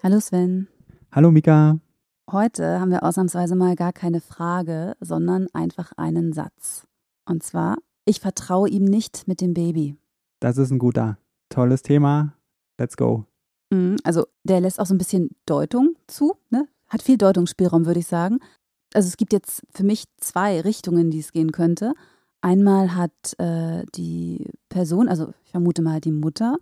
Hallo Sven. Hallo Mika. Heute haben wir ausnahmsweise mal gar keine Frage, sondern einfach einen Satz. Und zwar, ich vertraue ihm nicht mit dem Baby. Das ist ein guter, tolles Thema. Let's go. Mhm, also der lässt auch so ein bisschen Deutung zu, ne? hat viel Deutungsspielraum, würde ich sagen. Also es gibt jetzt für mich zwei Richtungen, die es gehen könnte. Einmal hat äh, die Person, also ich vermute mal die Mutter,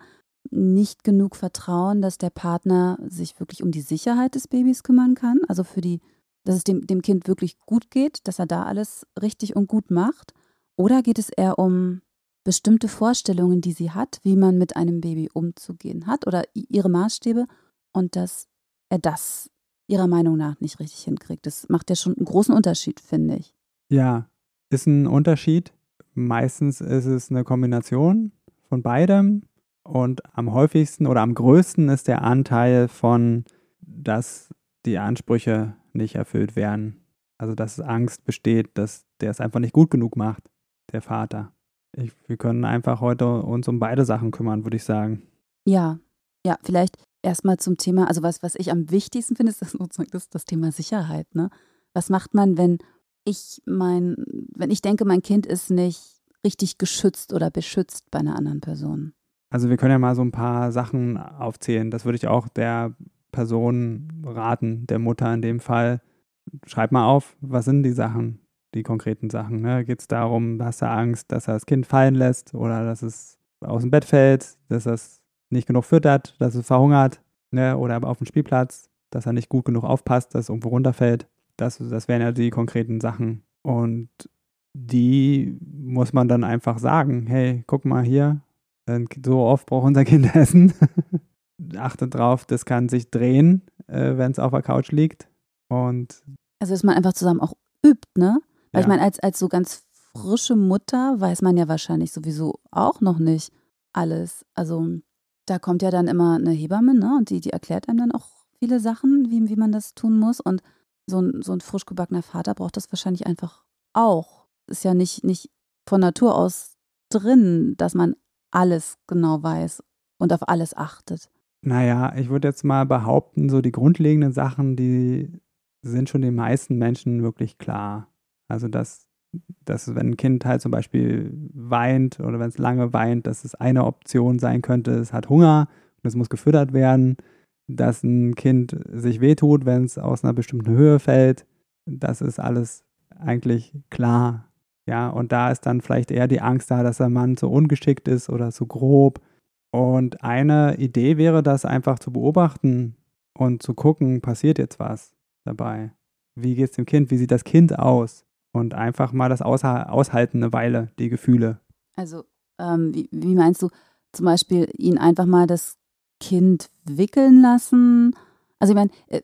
nicht genug Vertrauen, dass der Partner sich wirklich um die Sicherheit des Babys kümmern kann, also für die, dass es dem, dem Kind wirklich gut geht, dass er da alles richtig und gut macht? Oder geht es eher um bestimmte Vorstellungen, die sie hat, wie man mit einem Baby umzugehen hat oder ihre Maßstäbe und dass er das ihrer Meinung nach nicht richtig hinkriegt? Das macht ja schon einen großen Unterschied, finde ich. Ja, ist ein Unterschied. Meistens ist es eine Kombination von beidem. Und am häufigsten oder am größten ist der Anteil von, dass die Ansprüche nicht erfüllt werden. Also dass Angst besteht, dass der es einfach nicht gut genug macht, der Vater. Ich, wir können einfach heute uns um beide Sachen kümmern, würde ich sagen. Ja, ja, vielleicht erstmal zum Thema, also was, was ich am wichtigsten finde, ist das, das, das Thema Sicherheit. Ne? Was macht man, wenn ich mein, wenn ich denke, mein Kind ist nicht richtig geschützt oder beschützt bei einer anderen Person? Also wir können ja mal so ein paar Sachen aufzählen. Das würde ich auch der Person raten, der Mutter in dem Fall. Schreib mal auf, was sind die Sachen, die konkreten Sachen. Ne? Geht es darum, hast du Angst, dass er das Kind fallen lässt oder dass es aus dem Bett fällt, dass es nicht genug füttert, dass es verhungert ne? oder auf dem Spielplatz, dass er nicht gut genug aufpasst, dass es irgendwo runterfällt. Das, das wären ja die konkreten Sachen. Und die muss man dann einfach sagen, hey, guck mal hier, so oft braucht unser Kind Essen. Achtet drauf, das kann sich drehen, äh, wenn es auf der Couch liegt. Und also, dass man einfach zusammen auch übt, ne? Weil ja. ich meine, als, als so ganz frische Mutter weiß man ja wahrscheinlich sowieso auch noch nicht alles. Also, da kommt ja dann immer eine Hebamme, ne? Und die, die erklärt einem dann auch viele Sachen, wie, wie man das tun muss. Und so ein, so ein frisch gebackener Vater braucht das wahrscheinlich einfach auch. Ist ja nicht, nicht von Natur aus drin, dass man alles genau weiß und auf alles achtet. Naja, ich würde jetzt mal behaupten, so die grundlegenden Sachen, die sind schon den meisten Menschen wirklich klar. Also, dass, dass wenn ein Kind halt zum Beispiel weint oder wenn es lange weint, dass es eine Option sein könnte, es hat Hunger und es muss gefüttert werden. Dass ein Kind sich wehtut, wenn es aus einer bestimmten Höhe fällt, das ist alles eigentlich klar. Ja, und da ist dann vielleicht eher die Angst da, dass der Mann zu ungeschickt ist oder zu grob. Und eine Idee wäre, das einfach zu beobachten und zu gucken, passiert jetzt was dabei? Wie geht es dem Kind? Wie sieht das Kind aus? Und einfach mal das aushalten eine Weile, die Gefühle. Also, ähm, wie, wie meinst du zum Beispiel, ihn einfach mal das Kind wickeln lassen? Also, ich meine, äh,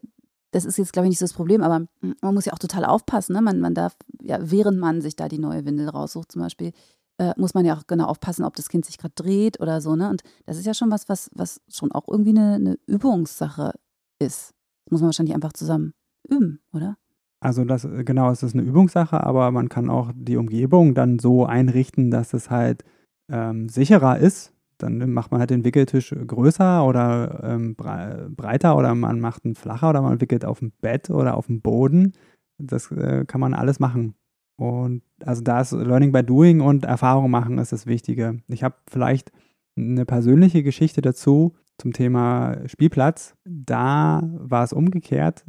das ist jetzt, glaube ich, nicht so das Problem, aber man muss ja auch total aufpassen. Ne? Man, man darf, ja, während man sich da die neue Windel raussucht, zum Beispiel, äh, muss man ja auch genau aufpassen, ob das Kind sich gerade dreht oder so. Ne? Und das ist ja schon was, was, was schon auch irgendwie eine, eine Übungssache ist. Das muss man wahrscheinlich einfach zusammen üben, oder? Also das genau, es ist eine Übungssache, aber man kann auch die Umgebung dann so einrichten, dass es halt ähm, sicherer ist dann macht man halt den Wickeltisch größer oder ähm, breiter oder man macht ihn flacher oder man wickelt auf dem Bett oder auf dem Boden. Das äh, kann man alles machen. Und also da ist Learning by Doing und Erfahrung machen ist das Wichtige. Ich habe vielleicht eine persönliche Geschichte dazu zum Thema Spielplatz. Da war es umgekehrt.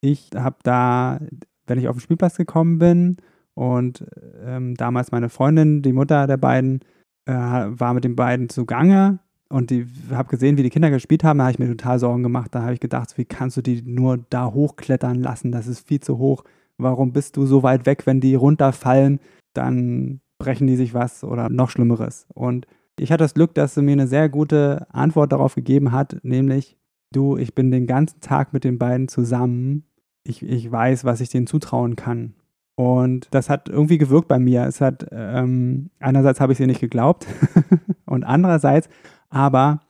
Ich habe da, wenn ich auf den Spielplatz gekommen bin und ähm, damals meine Freundin, die Mutter der beiden, äh, war mit den beiden zugange und habe gesehen, wie die Kinder gespielt haben, da habe ich mir total Sorgen gemacht. Da habe ich gedacht, wie kannst du die nur da hochklettern lassen? Das ist viel zu hoch. Warum bist du so weit weg, wenn die runterfallen, dann brechen die sich was oder noch Schlimmeres. Und ich hatte das Glück, dass sie mir eine sehr gute Antwort darauf gegeben hat, nämlich du, ich bin den ganzen Tag mit den beiden zusammen. Ich, ich weiß, was ich denen zutrauen kann. Und das hat irgendwie gewirkt bei mir. Es hat, ähm, einerseits habe ich sie nicht geglaubt und andererseits aber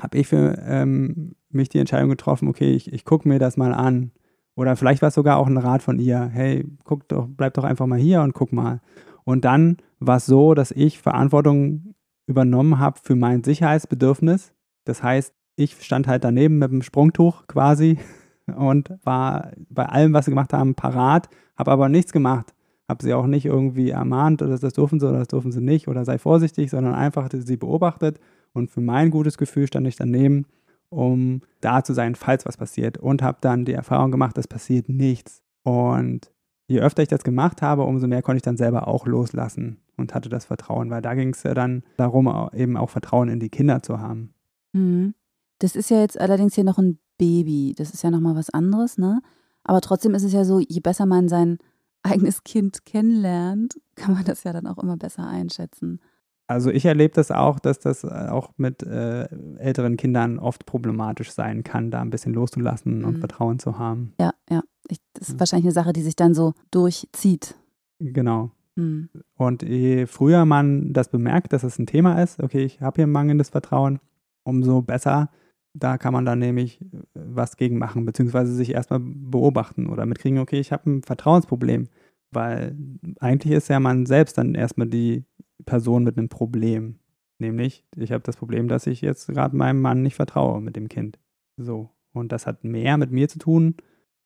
habe ich für ähm, mich die Entscheidung getroffen, okay, ich, ich gucke mir das mal an. Oder vielleicht war es sogar auch ein Rat von ihr, hey, guck doch, bleib doch einfach mal hier und guck mal. Und dann war es so, dass ich Verantwortung übernommen habe für mein Sicherheitsbedürfnis. Das heißt, ich stand halt daneben mit dem Sprungtuch quasi und war bei allem, was sie gemacht haben, parat, habe aber nichts gemacht. Habe sie auch nicht irgendwie ermahnt, oder das dürfen sie oder das dürfen sie nicht oder sei vorsichtig, sondern einfach sie beobachtet und für mein gutes Gefühl stand ich daneben, um da zu sein, falls was passiert und habe dann die Erfahrung gemacht, es passiert nichts. Und je öfter ich das gemacht habe, umso mehr konnte ich dann selber auch loslassen und hatte das Vertrauen, weil da ging es ja dann darum, eben auch Vertrauen in die Kinder zu haben. Mhm. Das ist ja jetzt allerdings hier noch ein Baby. Das ist ja nochmal was anderes, ne? Aber trotzdem ist es ja so, je besser man sein eigenes Kind kennenlernt, kann man das ja dann auch immer besser einschätzen. Also ich erlebe das auch, dass das äh, auch mit äh, älteren Kindern oft problematisch sein kann, da ein bisschen loszulassen und mhm. Vertrauen zu haben. Ja, ja. Ich, das ist ja. wahrscheinlich eine Sache, die sich dann so durchzieht. Genau. Mhm. Und je früher man das bemerkt, dass es ein Thema ist, okay, ich habe hier mangelndes Vertrauen, umso besser da kann man dann nämlich äh, was gegen machen, beziehungsweise sich erstmal beobachten oder mitkriegen, okay, ich habe ein Vertrauensproblem. Weil eigentlich ist ja man selbst dann erstmal die Person mit einem Problem. Nämlich, ich habe das Problem, dass ich jetzt gerade meinem Mann nicht vertraue mit dem Kind. So. Und das hat mehr mit mir zu tun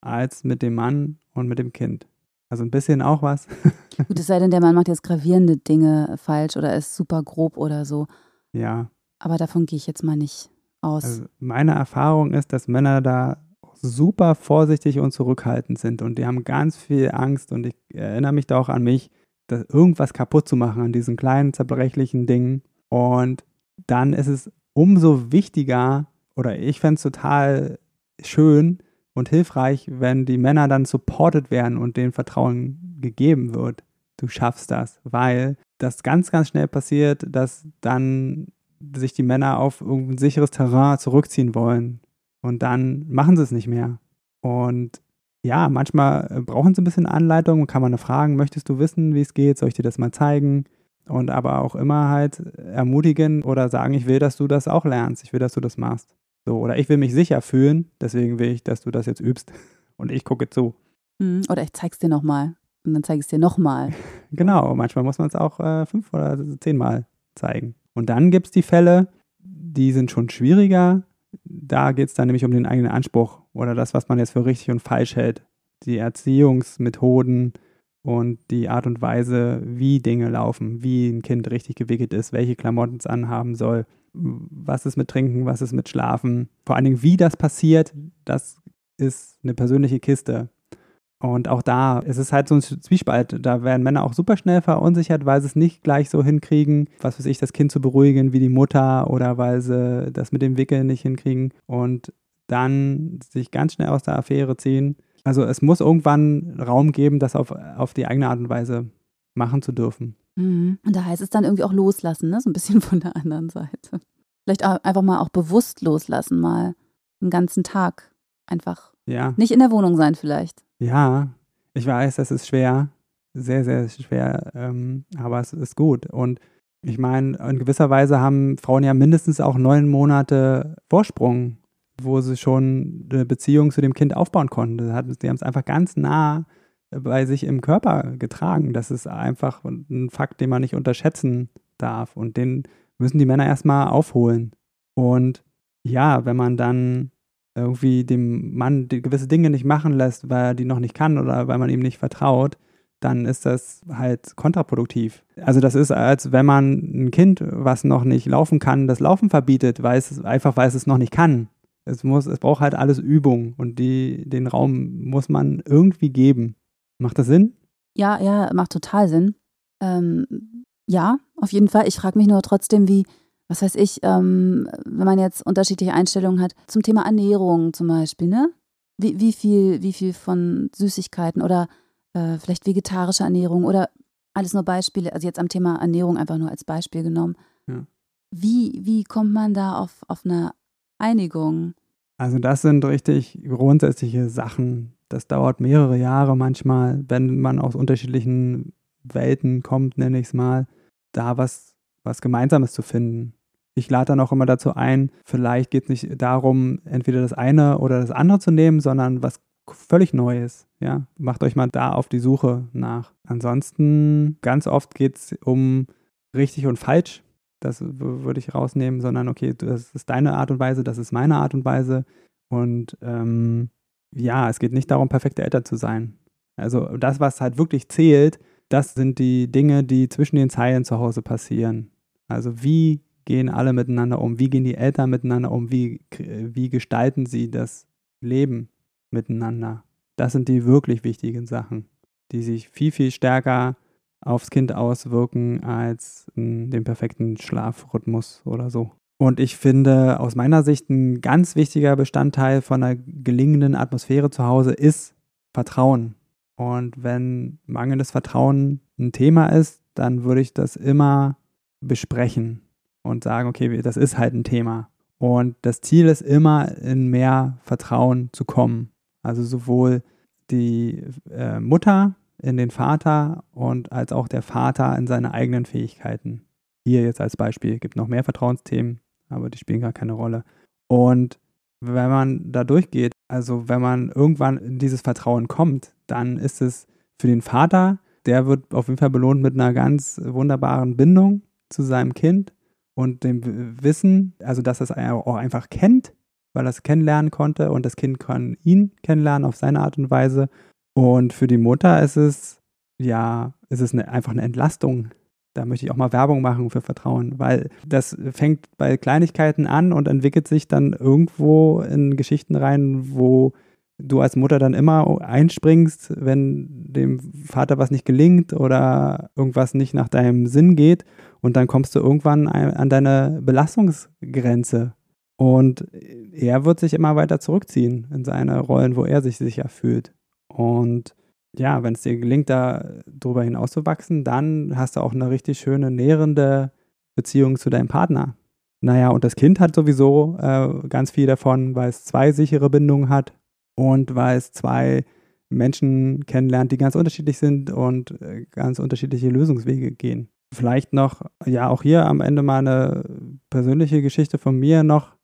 als mit dem Mann und mit dem Kind. Also ein bisschen auch was. Gut, es sei denn, der Mann macht jetzt gravierende Dinge falsch oder ist super grob oder so. Ja. Aber davon gehe ich jetzt mal nicht aus? Also meine Erfahrung ist, dass Männer da super vorsichtig und zurückhaltend sind und die haben ganz viel Angst und ich erinnere mich da auch an mich, das irgendwas kaputt zu machen an diesen kleinen zerbrechlichen Dingen und dann ist es umso wichtiger oder ich fände es total schön und hilfreich, wenn die Männer dann supported werden und denen Vertrauen gegeben wird. Du schaffst das, weil das ganz, ganz schnell passiert, dass dann sich die Männer auf irgendein sicheres Terrain zurückziehen wollen. Und dann machen sie es nicht mehr. Und ja, manchmal äh, brauchen sie ein bisschen Anleitung, kann man fragen, möchtest du wissen, wie es geht, soll ich dir das mal zeigen? Und aber auch immer halt ermutigen oder sagen, ich will, dass du das auch lernst, ich will, dass du das machst. So, oder ich will mich sicher fühlen, deswegen will ich, dass du das jetzt übst. Und ich gucke zu. Mhm, oder ich zeig's dir nochmal. Und dann zeige ich es dir nochmal. genau, manchmal muss man es auch äh, fünf oder zehnmal zeigen. Und dann gibt es die Fälle, die sind schon schwieriger. Da geht es dann nämlich um den eigenen Anspruch oder das, was man jetzt für richtig und falsch hält. Die Erziehungsmethoden und die Art und Weise, wie Dinge laufen, wie ein Kind richtig gewickelt ist, welche Klamotten es anhaben soll, was ist mit Trinken, was ist mit Schlafen. Vor allen Dingen, wie das passiert, das ist eine persönliche Kiste. Und auch da ist es halt so ein Zwiespalt. Da werden Männer auch super schnell verunsichert, weil sie es nicht gleich so hinkriegen, was weiß ich, das Kind zu beruhigen wie die Mutter oder weil sie das mit dem Wickeln nicht hinkriegen und dann sich ganz schnell aus der Affäre ziehen. Also es muss irgendwann Raum geben, das auf, auf die eigene Art und Weise machen zu dürfen. Mhm. Und da heißt es dann irgendwie auch loslassen, ne? so ein bisschen von der anderen Seite. Vielleicht auch einfach mal auch bewusst loslassen, mal einen ganzen Tag einfach. Ja. Nicht in der Wohnung sein vielleicht. Ja, ich weiß, das ist schwer, sehr, sehr schwer, ähm, aber es ist gut. Und ich meine, in gewisser Weise haben Frauen ja mindestens auch neun Monate Vorsprung, wo sie schon eine Beziehung zu dem Kind aufbauen konnten. Die haben es einfach ganz nah bei sich im Körper getragen. Das ist einfach ein Fakt, den man nicht unterschätzen darf. Und den müssen die Männer erstmal aufholen. Und ja, wenn man dann irgendwie dem Mann gewisse Dinge nicht machen lässt, weil er die noch nicht kann oder weil man ihm nicht vertraut, dann ist das halt kontraproduktiv. Also das ist, als wenn man ein Kind, was noch nicht laufen kann, das Laufen verbietet, weil es einfach, weil es es noch nicht kann. Es muss, es braucht halt alles Übung und die, den Raum muss man irgendwie geben. Macht das Sinn? Ja, ja, macht total Sinn. Ähm, ja, auf jeden Fall. Ich frage mich nur trotzdem, wie, was weiß ich, ähm, wenn man jetzt unterschiedliche Einstellungen hat, zum Thema Ernährung zum Beispiel, ne? Wie, wie, viel, wie viel von Süßigkeiten oder äh, vielleicht vegetarische Ernährung oder alles nur Beispiele, also jetzt am Thema Ernährung einfach nur als Beispiel genommen. Ja. Wie, wie kommt man da auf, auf eine Einigung? Also das sind richtig grundsätzliche Sachen. Das dauert mehrere Jahre manchmal, wenn man aus unterschiedlichen Welten kommt, nenne ich es mal, da was, was Gemeinsames zu finden. Ich lade dann auch immer dazu ein, vielleicht geht es nicht darum, entweder das eine oder das andere zu nehmen, sondern was völlig Neues. Ja, macht euch mal da auf die Suche nach. Ansonsten, ganz oft geht es um richtig und falsch. Das würde ich rausnehmen, sondern okay, das ist deine Art und Weise, das ist meine Art und Weise. Und ähm, ja, es geht nicht darum, perfekte Eltern zu sein. Also das, was halt wirklich zählt, das sind die Dinge, die zwischen den Zeilen zu Hause passieren. Also wie gehen alle miteinander um? Wie gehen die Eltern miteinander um? Wie, wie gestalten sie das Leben miteinander? Das sind die wirklich wichtigen Sachen, die sich viel, viel stärker aufs Kind auswirken als den perfekten Schlafrhythmus oder so. Und ich finde aus meiner Sicht ein ganz wichtiger Bestandteil von einer gelingenden Atmosphäre zu Hause ist Vertrauen. Und wenn mangelndes Vertrauen ein Thema ist, dann würde ich das immer besprechen und sagen, okay, das ist halt ein Thema. Und das Ziel ist immer, in mehr Vertrauen zu kommen. Also sowohl die äh, Mutter in den Vater und als auch der Vater in seine eigenen Fähigkeiten. Hier jetzt als Beispiel gibt noch mehr Vertrauensthemen, aber die spielen gar keine Rolle. Und wenn man da durchgeht, also wenn man irgendwann in dieses Vertrauen kommt, dann ist es für den Vater, der wird auf jeden Fall belohnt mit einer ganz wunderbaren Bindung zu seinem Kind und dem Wissen, also dass es auch einfach kennt, weil er es kennenlernen konnte und das Kind kann ihn kennenlernen auf seine Art und Weise. Und für die Mutter ist es, ja, ist es eine, einfach eine Entlastung. Da möchte ich auch mal Werbung machen für Vertrauen, weil das fängt bei Kleinigkeiten an und entwickelt sich dann irgendwo in Geschichten rein, wo du als Mutter dann immer einspringst, wenn dem Vater was nicht gelingt oder irgendwas nicht nach deinem Sinn geht. Und dann kommst du irgendwann an deine Belastungsgrenze. Und er wird sich immer weiter zurückziehen in seine Rollen, wo er sich sicher fühlt. Und ja, wenn es dir gelingt, da drüber hinauszuwachsen, dann hast du auch eine richtig schöne, nährende Beziehung zu deinem Partner. Naja, und das Kind hat sowieso äh, ganz viel davon, weil es zwei sichere Bindungen hat und weil es zwei Menschen kennenlernt, die ganz unterschiedlich sind und äh, ganz unterschiedliche Lösungswege gehen. Vielleicht noch, ja, auch hier am Ende mal eine persönliche Geschichte von mir noch.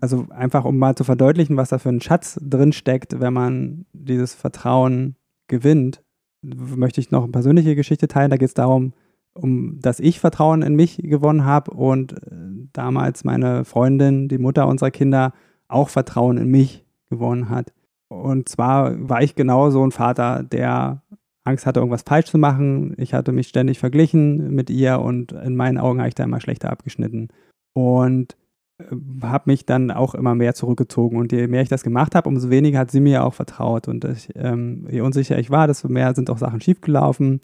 Also einfach, um mal zu verdeutlichen, was da für ein Schatz drin steckt, wenn man dieses Vertrauen gewinnt, möchte ich noch eine persönliche Geschichte teilen. Da geht es darum, um dass ich Vertrauen in mich gewonnen habe und äh, damals meine Freundin, die Mutter unserer Kinder, auch Vertrauen in mich gewonnen hat. Und zwar war ich genau so ein Vater, der Angst hatte, irgendwas falsch zu machen. Ich hatte mich ständig verglichen mit ihr und in meinen Augen habe ich da immer schlechter abgeschnitten. Und äh, habe mich dann auch immer mehr zurückgezogen. Und je mehr ich das gemacht habe, umso weniger hat sie mir auch vertraut. Und ich, ähm, je unsicher ich war, desto mehr sind auch Sachen schiefgelaufen.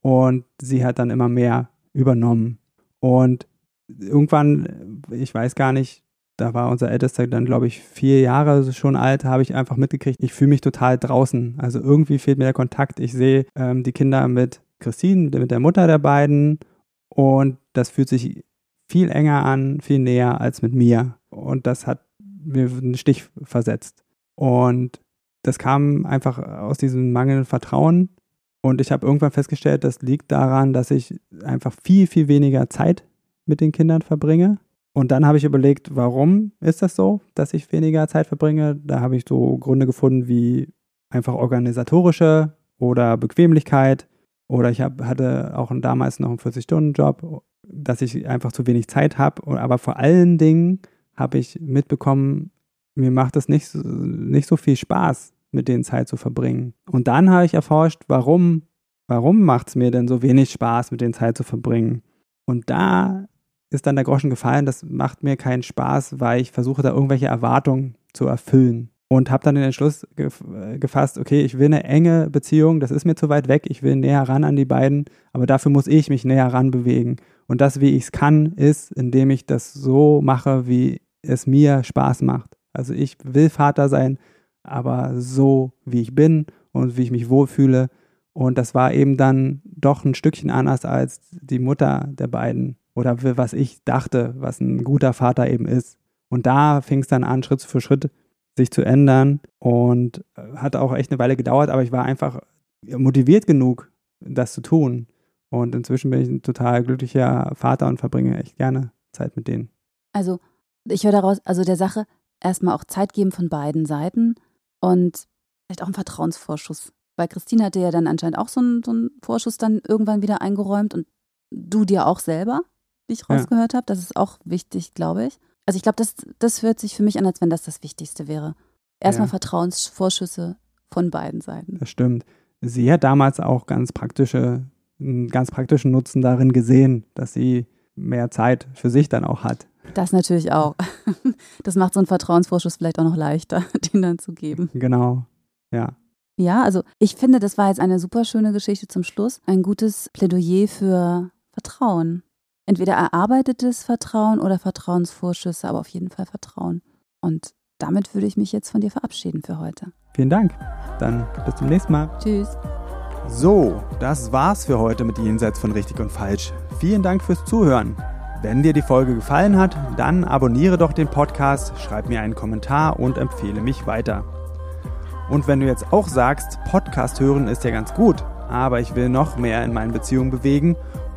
Und sie hat dann immer mehr übernommen. Und irgendwann, ich weiß gar nicht, da war unser Ältester dann, glaube ich, vier Jahre schon alt, habe ich einfach mitgekriegt, ich fühle mich total draußen. Also irgendwie fehlt mir der Kontakt. Ich sehe ähm, die Kinder mit Christine, mit der Mutter der beiden und das fühlt sich viel enger an, viel näher als mit mir. Und das hat mir einen Stich versetzt. Und das kam einfach aus diesem mangelnden Vertrauen. Und ich habe irgendwann festgestellt, das liegt daran, dass ich einfach viel, viel weniger Zeit mit den Kindern verbringe und dann habe ich überlegt, warum ist das so, dass ich weniger Zeit verbringe? Da habe ich so Gründe gefunden wie einfach organisatorische oder Bequemlichkeit. Oder ich hab, hatte auch damals noch einen 40-Stunden-Job, dass ich einfach zu wenig Zeit habe. Aber vor allen Dingen habe ich mitbekommen, mir macht es nicht, nicht so viel Spaß, mit denen Zeit zu verbringen. Und dann habe ich erforscht, warum, warum macht es mir denn so wenig Spaß, mit denen Zeit zu verbringen? Und da ist dann der Groschen gefallen, das macht mir keinen Spaß, weil ich versuche da irgendwelche Erwartungen zu erfüllen. Und habe dann den Entschluss äh, gefasst, okay, ich will eine enge Beziehung, das ist mir zu weit weg, ich will näher ran an die beiden, aber dafür muss ich mich näher ran bewegen. Und das, wie ich es kann, ist, indem ich das so mache, wie es mir Spaß macht. Also ich will Vater sein, aber so, wie ich bin und wie ich mich wohlfühle. Und das war eben dann doch ein Stückchen anders als die Mutter der beiden oder was ich dachte, was ein guter Vater eben ist. Und da fing es dann an, Schritt für Schritt sich zu ändern und äh, hat auch echt eine Weile gedauert, aber ich war einfach motiviert genug, das zu tun. Und inzwischen bin ich ein total glücklicher Vater und verbringe echt gerne Zeit mit denen. Also, ich höre daraus, also der Sache erstmal auch Zeit geben von beiden Seiten und vielleicht auch einen Vertrauensvorschuss. Weil Christine hatte ja dann anscheinend auch so einen, so einen Vorschuss dann irgendwann wieder eingeräumt und du dir auch selber, wie ich rausgehört ja. habe. Das ist auch wichtig, glaube ich. Also ich glaube, das, das hört sich für mich an, als wenn das das Wichtigste wäre. Erstmal ja. Vertrauensvorschüsse von beiden Seiten. Das stimmt. Sie hat damals auch ganz praktische, einen ganz praktischen Nutzen darin gesehen, dass sie mehr Zeit für sich dann auch hat. Das natürlich auch. Das macht so einen Vertrauensvorschuss vielleicht auch noch leichter, den dann zu geben. Genau, ja. Ja, also ich finde, das war jetzt eine super schöne Geschichte zum Schluss. Ein gutes Plädoyer für Vertrauen. Entweder erarbeitetes Vertrauen oder Vertrauensvorschüsse, aber auf jeden Fall Vertrauen. Und damit würde ich mich jetzt von dir verabschieden für heute. Vielen Dank. Dann bis zum nächsten Mal. Tschüss. So, das war's für heute mit Jenseits von Richtig und Falsch. Vielen Dank fürs Zuhören. Wenn dir die Folge gefallen hat, dann abonniere doch den Podcast, schreib mir einen Kommentar und empfehle mich weiter. Und wenn du jetzt auch sagst, Podcast hören ist ja ganz gut, aber ich will noch mehr in meinen Beziehungen bewegen